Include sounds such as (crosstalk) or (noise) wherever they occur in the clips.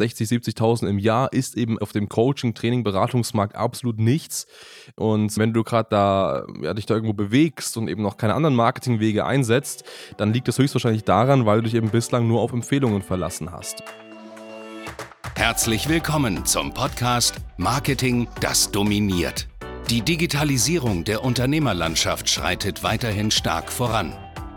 60, 70.000 im Jahr ist eben auf dem Coaching, Training, Beratungsmarkt absolut nichts. Und wenn du gerade da ja, dich da irgendwo bewegst und eben noch keine anderen Marketingwege einsetzt, dann liegt das höchstwahrscheinlich daran, weil du dich eben bislang nur auf Empfehlungen verlassen hast. Herzlich willkommen zum Podcast Marketing, das dominiert. Die Digitalisierung der Unternehmerlandschaft schreitet weiterhin stark voran.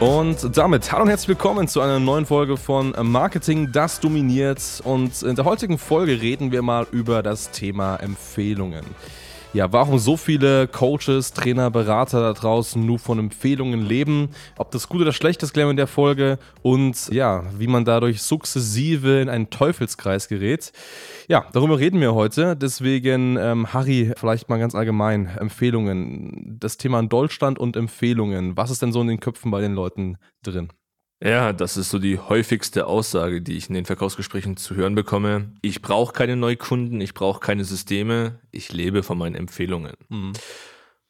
Und damit hallo und herzlich willkommen zu einer neuen Folge von Marketing, das dominiert. Und in der heutigen Folge reden wir mal über das Thema Empfehlungen. Ja, warum so viele Coaches, Trainer, Berater da draußen nur von Empfehlungen leben, ob das gut oder schlecht ist, klären in der Folge und ja, wie man dadurch sukzessive in einen Teufelskreis gerät. Ja, darüber reden wir heute. Deswegen, ähm, Harry, vielleicht mal ganz allgemein Empfehlungen. Das Thema in Deutschland und Empfehlungen. Was ist denn so in den Köpfen bei den Leuten drin? Ja, das ist so die häufigste Aussage, die ich in den Verkaufsgesprächen zu hören bekomme. Ich brauche keine Neukunden, ich brauche keine Systeme, ich lebe von meinen Empfehlungen. Mhm.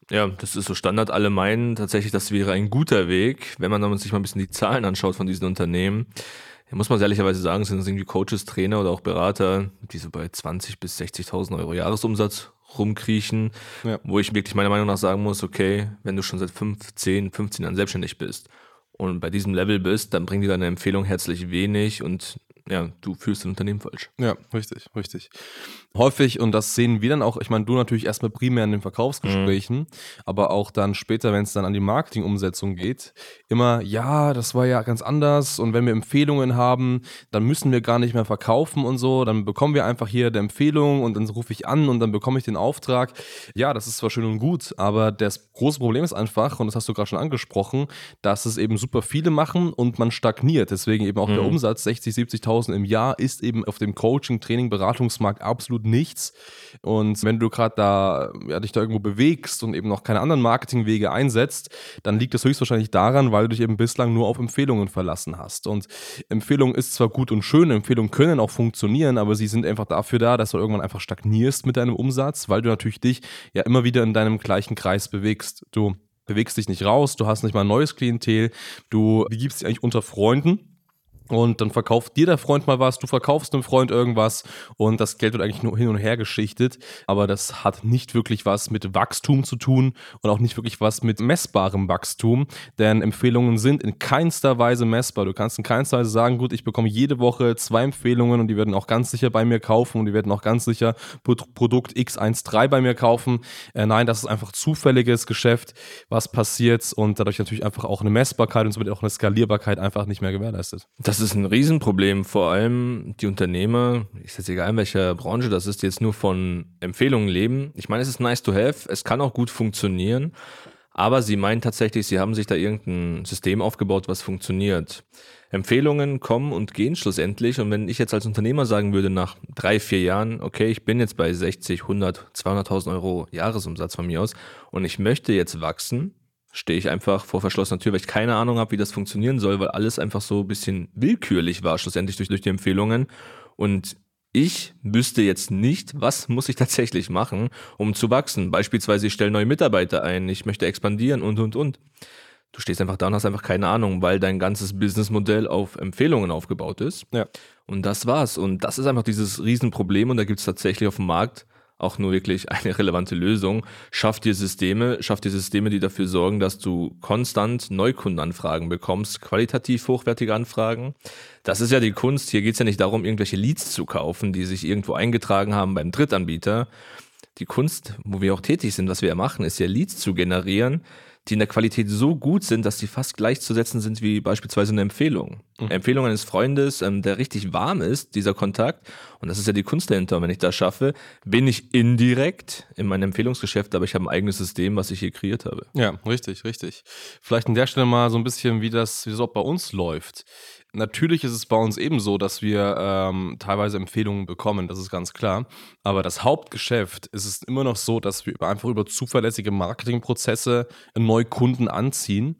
Ja, das ist so Standard. Alle meinen tatsächlich, das wäre ein guter Weg, wenn man sich mal ein bisschen die Zahlen anschaut von diesen Unternehmen. Ja, muss man ehrlicherweise sagen, sind das irgendwie Coaches, Trainer oder auch Berater, die so bei 20.000 bis 60.000 Euro Jahresumsatz rumkriechen, ja. wo ich wirklich meiner Meinung nach sagen muss, okay, wenn du schon seit 15, 15 Jahren selbstständig bist und bei diesem Level bist, dann bringt dir deine Empfehlung herzlich wenig und ja, du fühlst dein Unternehmen falsch. Ja, richtig, richtig. Häufig, und das sehen wir dann auch, ich meine, du natürlich erstmal primär in den Verkaufsgesprächen, mhm. aber auch dann später, wenn es dann an die Marketingumsetzung geht, immer, ja, das war ja ganz anders und wenn wir Empfehlungen haben, dann müssen wir gar nicht mehr verkaufen und so, dann bekommen wir einfach hier eine Empfehlung und dann rufe ich an und dann bekomme ich den Auftrag. Ja, das ist zwar schön und gut, aber das große Problem ist einfach, und das hast du gerade schon angesprochen, dass es eben super viele machen und man stagniert. Deswegen eben auch mhm. der Umsatz 60, 70.000 50.000 im Jahr ist eben auf dem Coaching, Training, Beratungsmarkt absolut nichts. Und wenn du gerade da ja, dich da irgendwo bewegst und eben noch keine anderen Marketingwege einsetzt, dann liegt das höchstwahrscheinlich daran, weil du dich eben bislang nur auf Empfehlungen verlassen hast. Und Empfehlungen ist zwar gut und schön, Empfehlungen können auch funktionieren, aber sie sind einfach dafür da, dass du irgendwann einfach stagnierst mit deinem Umsatz, weil du natürlich dich ja immer wieder in deinem gleichen Kreis bewegst. Du bewegst dich nicht raus, du hast nicht mal ein neues Klientel, du begibst dich eigentlich unter Freunden und dann verkauft dir der Freund mal was, du verkaufst einem Freund irgendwas und das Geld wird eigentlich nur hin und her geschichtet. Aber das hat nicht wirklich was mit Wachstum zu tun und auch nicht wirklich was mit messbarem Wachstum. Denn Empfehlungen sind in keinster Weise messbar. Du kannst in keinster Weise sagen, gut, ich bekomme jede Woche zwei Empfehlungen und die werden auch ganz sicher bei mir kaufen und die werden auch ganz sicher Produkt X13 bei mir kaufen. Äh, nein, das ist einfach zufälliges Geschäft, was passiert und dadurch natürlich einfach auch eine Messbarkeit und somit auch eine Skalierbarkeit einfach nicht mehr gewährleistet. Das ist ein Riesenproblem, vor allem die Unternehmer, ist jetzt egal in welcher Branche das ist, die jetzt nur von Empfehlungen leben. Ich meine, es ist nice to have, es kann auch gut funktionieren, aber sie meinen tatsächlich, sie haben sich da irgendein System aufgebaut, was funktioniert. Empfehlungen kommen und gehen schlussendlich. Und wenn ich jetzt als Unternehmer sagen würde, nach drei, vier Jahren, okay, ich bin jetzt bei 60, 100, 200.000 Euro Jahresumsatz von mir aus und ich möchte jetzt wachsen, stehe ich einfach vor verschlossener Tür, weil ich keine Ahnung habe, wie das funktionieren soll, weil alles einfach so ein bisschen willkürlich war, schlussendlich durch, durch die Empfehlungen. Und ich wüsste jetzt nicht, was muss ich (laughs) tatsächlich machen, um zu wachsen. Beispielsweise, ich stelle neue Mitarbeiter ein, ich möchte expandieren und, und, und. Du stehst einfach da und hast einfach keine Ahnung, weil dein ganzes Businessmodell auf Empfehlungen aufgebaut ist. Ja. Und das war's. Und das ist einfach dieses Riesenproblem. Und da gibt es tatsächlich auf dem Markt auch nur wirklich eine relevante Lösung. Schaff dir Systeme, schaff dir Systeme, die dafür sorgen, dass du konstant Neukundenanfragen bekommst, qualitativ hochwertige Anfragen. Das ist ja die Kunst. Hier geht es ja nicht darum, irgendwelche Leads zu kaufen, die sich irgendwo eingetragen haben beim Drittanbieter. Die Kunst, wo wir auch tätig sind, was wir ja machen, ist ja Leads zu generieren, die in der Qualität so gut sind, dass die fast gleichzusetzen sind wie beispielsweise eine Empfehlung. Mhm. Empfehlung eines Freundes, ähm, der richtig warm ist, dieser Kontakt. Und das ist ja die Kunst dahinter. Und wenn ich das schaffe, bin ich indirekt in meinem Empfehlungsgeschäft, aber ich habe ein eigenes System, was ich hier kreiert habe. Ja, richtig, richtig. Vielleicht an der Stelle mal so ein bisschen, wie das, wie das auch bei uns läuft. Natürlich ist es bei uns ebenso, dass wir ähm, teilweise Empfehlungen bekommen, das ist ganz klar. Aber das Hauptgeschäft ist es immer noch so, dass wir einfach über zuverlässige Marketingprozesse neue Kunden anziehen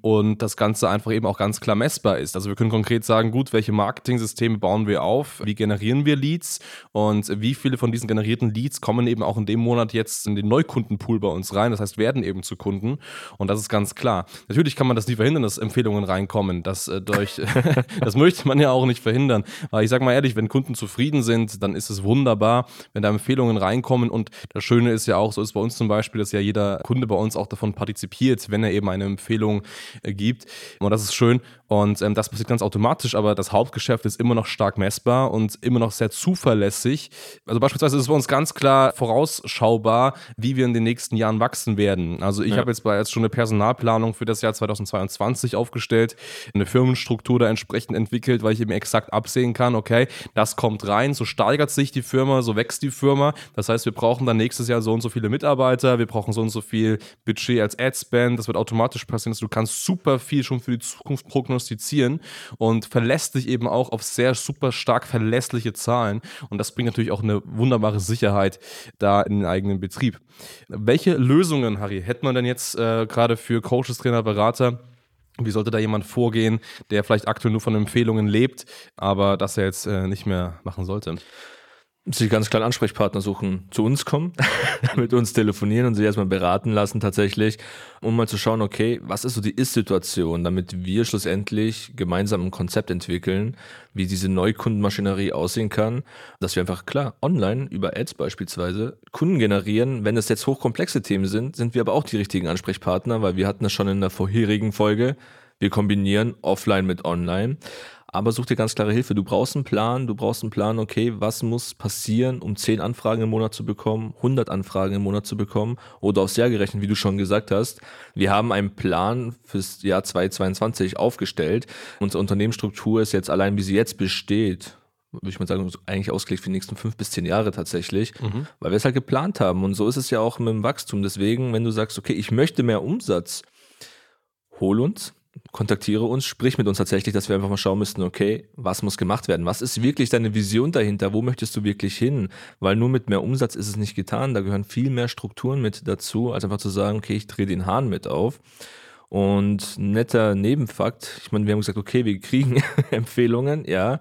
und das Ganze einfach eben auch ganz klar messbar ist. Also wir können konkret sagen, gut, welche Marketing-Systeme bauen wir auf, wie generieren wir Leads und wie viele von diesen generierten Leads kommen eben auch in dem Monat jetzt in den Neukundenpool bei uns rein, das heißt werden eben zu Kunden und das ist ganz klar. Natürlich kann man das nie verhindern, dass Empfehlungen reinkommen, dass äh, durch (laughs) (laughs) das möchte man ja auch nicht verhindern. Aber ich sage mal ehrlich, wenn Kunden zufrieden sind, dann ist es wunderbar, wenn da Empfehlungen reinkommen. Und das Schöne ist ja auch, so ist bei uns zum Beispiel, dass ja jeder Kunde bei uns auch davon partizipiert, wenn er eben eine Empfehlung äh, gibt. Und das ist schön. Und ähm, das passiert ganz automatisch, aber das Hauptgeschäft ist immer noch stark messbar und immer noch sehr zuverlässig. Also beispielsweise ist es bei uns ganz klar vorausschaubar, wie wir in den nächsten Jahren wachsen werden. Also ich ja. habe jetzt bereits schon eine Personalplanung für das Jahr 2022 aufgestellt, eine Firmenstruktur da entsprechend entwickelt, weil ich eben exakt absehen kann, okay, das kommt rein, so steigert sich die Firma, so wächst die Firma. Das heißt, wir brauchen dann nächstes Jahr so und so viele Mitarbeiter, wir brauchen so und so viel Budget als Ad-Spend, das wird automatisch passieren. Also du kannst super viel schon für die Zukunft prognostizieren und verlässt sich eben auch auf sehr super stark verlässliche Zahlen. Und das bringt natürlich auch eine wunderbare Sicherheit da in den eigenen Betrieb. Welche Lösungen, Harry, hätte man denn jetzt äh, gerade für Coaches, Trainer, Berater? Wie sollte da jemand vorgehen, der vielleicht aktuell nur von Empfehlungen lebt, aber das er jetzt äh, nicht mehr machen sollte? Sich ganz klar Ansprechpartner suchen, zu uns kommen, (laughs) mit uns telefonieren und sich erstmal beraten lassen tatsächlich, um mal zu schauen, okay, was ist so die Ist-Situation, damit wir schlussendlich gemeinsam ein Konzept entwickeln, wie diese Neukundenmaschinerie aussehen kann, dass wir einfach klar online über Ads beispielsweise Kunden generieren. Wenn es jetzt hochkomplexe Themen sind, sind wir aber auch die richtigen Ansprechpartner, weil wir hatten das schon in der vorherigen Folge. Wir kombinieren offline mit online aber such dir ganz klare Hilfe. Du brauchst einen Plan, du brauchst einen Plan, okay, was muss passieren, um 10 Anfragen im Monat zu bekommen, 100 Anfragen im Monat zu bekommen oder aufs Jahr gerechnet, wie du schon gesagt hast. Wir haben einen Plan fürs Jahr 2022 aufgestellt. Unsere Unternehmensstruktur ist jetzt allein, wie sie jetzt besteht, würde ich mal sagen, eigentlich ausgelegt für die nächsten fünf bis zehn Jahre tatsächlich, mhm. weil wir es halt geplant haben. Und so ist es ja auch mit dem Wachstum. Deswegen, wenn du sagst, okay, ich möchte mehr Umsatz, hol uns, kontaktiere uns, sprich mit uns tatsächlich, dass wir einfach mal schauen müssten, okay, was muss gemacht werden? Was ist wirklich deine Vision dahinter? Wo möchtest du wirklich hin? Weil nur mit mehr Umsatz ist es nicht getan. Da gehören viel mehr Strukturen mit dazu, als einfach zu sagen, okay, ich drehe den Hahn mit auf. Und netter Nebenfakt, ich meine, wir haben gesagt, okay, wir kriegen (laughs) Empfehlungen, ja.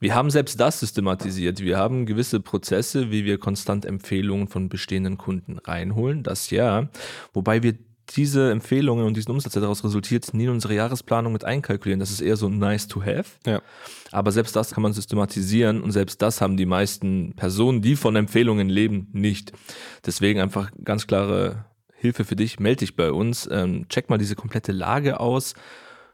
Wir haben selbst das systematisiert. Wir haben gewisse Prozesse, wie wir konstant Empfehlungen von bestehenden Kunden reinholen, das ja. Wobei wir diese Empfehlungen und diesen Umsatz, der daraus resultiert, nie in unsere Jahresplanung mit einkalkulieren. Das ist eher so nice to have. Ja. Aber selbst das kann man systematisieren und selbst das haben die meisten Personen, die von Empfehlungen leben, nicht. Deswegen einfach ganz klare Hilfe für dich. Melde dich bei uns. Ähm, check mal diese komplette Lage aus.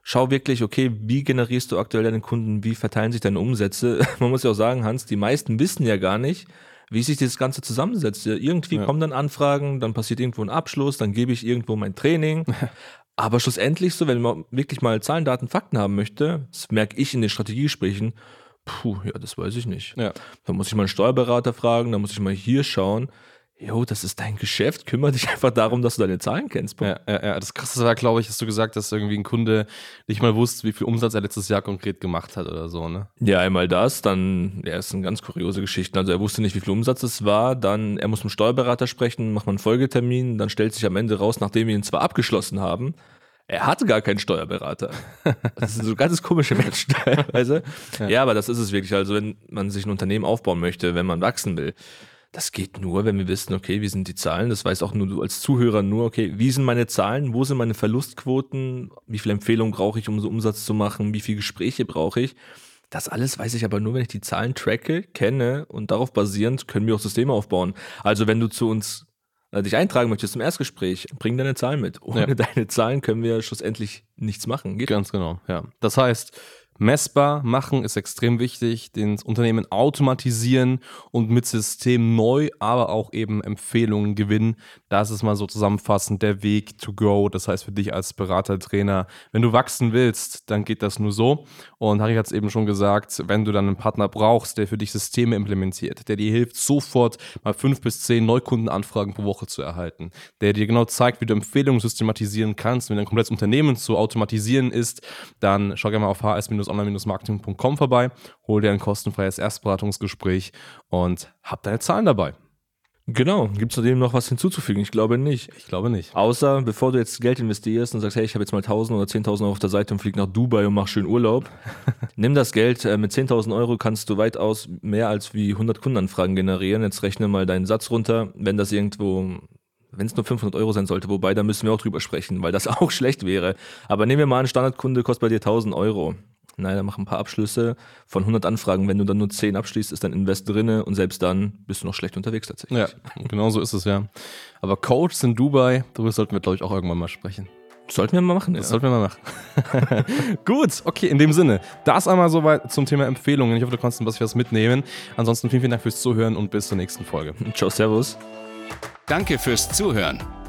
Schau wirklich, okay, wie generierst du aktuell deine Kunden? Wie verteilen sich deine Umsätze? (laughs) Man muss ja auch sagen, Hans, die meisten wissen ja gar nicht, wie sich das Ganze zusammensetzt. Irgendwie ja. kommen dann Anfragen, dann passiert irgendwo ein Abschluss, dann gebe ich irgendwo mein Training. (laughs) Aber schlussendlich so, wenn man wirklich mal Zahlen, Daten, Fakten haben möchte, das merke ich in den Strategiegesprächen, puh, ja, das weiß ich nicht. Ja. Da muss ich mal einen Steuerberater fragen, da muss ich mal hier schauen jo, das ist dein Geschäft, kümmere dich einfach darum, dass du deine Zahlen kennst. Ja, ja, ja. Das krasse war, glaube ich, hast du gesagt, dass irgendwie ein Kunde nicht mal wusste, wie viel Umsatz er letztes Jahr konkret gemacht hat oder so, ne? Ja, einmal das, dann, ja, ist eine ganz kuriose Geschichte. Also er wusste nicht, wie viel Umsatz es war, dann, er muss mit dem Steuerberater sprechen, macht man einen Folgetermin, dann stellt sich am Ende raus, nachdem wir ihn zwar abgeschlossen haben, er hatte gar keinen Steuerberater. (laughs) Das sind so ganz komische Menschen teilweise. Ja. ja, aber das ist es wirklich. Also, wenn man sich ein Unternehmen aufbauen möchte, wenn man wachsen will, das geht nur, wenn wir wissen, okay, wie sind die Zahlen? Das weiß auch nur du als Zuhörer nur, okay, wie sind meine Zahlen? Wo sind meine Verlustquoten? Wie viele Empfehlungen brauche ich, um so Umsatz zu machen? Wie viele Gespräche brauche ich? Das alles weiß ich aber nur, wenn ich die Zahlen tracke, kenne und darauf basierend können wir auch Systeme aufbauen. Also wenn du zu uns äh, dich eintragen möchtest zum Erstgespräch, bring deine Zahlen mit. Ohne ja. deine Zahlen können wir schlussendlich nichts machen. Geht Ganz genau, ja. Das heißt, messbar machen ist extrem wichtig, den Unternehmen automatisieren und mit System neu, aber auch eben Empfehlungen gewinnen. Das ist mal so zusammenfassend der Weg to go. Das heißt für dich als Berater, Trainer, wenn du wachsen willst, dann geht das nur so. Und Harry hat es eben schon gesagt, wenn du dann einen Partner brauchst, der für dich Systeme implementiert, der dir hilft, sofort mal fünf bis zehn Neukundenanfragen pro Woche zu erhalten, der dir genau zeigt, wie du Empfehlungen systematisieren kannst, wenn dein komplettes Unternehmen zu automatisieren ist, dann schau gerne mal auf hs- online-marketing.com vorbei, hol dir ein kostenfreies Erstberatungsgespräch und hab deine Zahlen dabei. Genau. Gibt es dem noch was hinzuzufügen? Ich glaube nicht. Ich glaube nicht. Außer, bevor du jetzt Geld investierst und sagst, hey, ich habe jetzt mal 1000 oder 10.000 Euro auf der Seite und flieg nach Dubai und mach schön Urlaub. (laughs) Nimm das Geld. Äh, mit 10.000 Euro kannst du weitaus mehr als wie 100 Kundenanfragen generieren. Jetzt rechne mal deinen Satz runter. Wenn das irgendwo wenn es nur 500 Euro sein sollte, wobei, da müssen wir auch drüber sprechen, weil das (laughs) auch schlecht wäre. Aber nehmen wir mal an, Standardkunde kostet bei dir 1000 Euro. Nein, dann mach ein paar Abschlüsse von 100 Anfragen. Wenn du dann nur 10 abschließt, ist dein Invest drinne und selbst dann bist du noch schlecht unterwegs tatsächlich. Ja, genau so ist es ja. Aber Coaches in Dubai, darüber sollten wir, glaube ich, auch irgendwann mal sprechen. Sollten wir mal machen. Das ja. sollten wir mal machen. (laughs) Gut, okay, in dem Sinne. Das einmal soweit zum Thema Empfehlungen. Ich hoffe, du konntest ein bisschen was mitnehmen. Ansonsten vielen, vielen Dank fürs Zuhören und bis zur nächsten Folge. Ciao, Servus. Danke fürs Zuhören.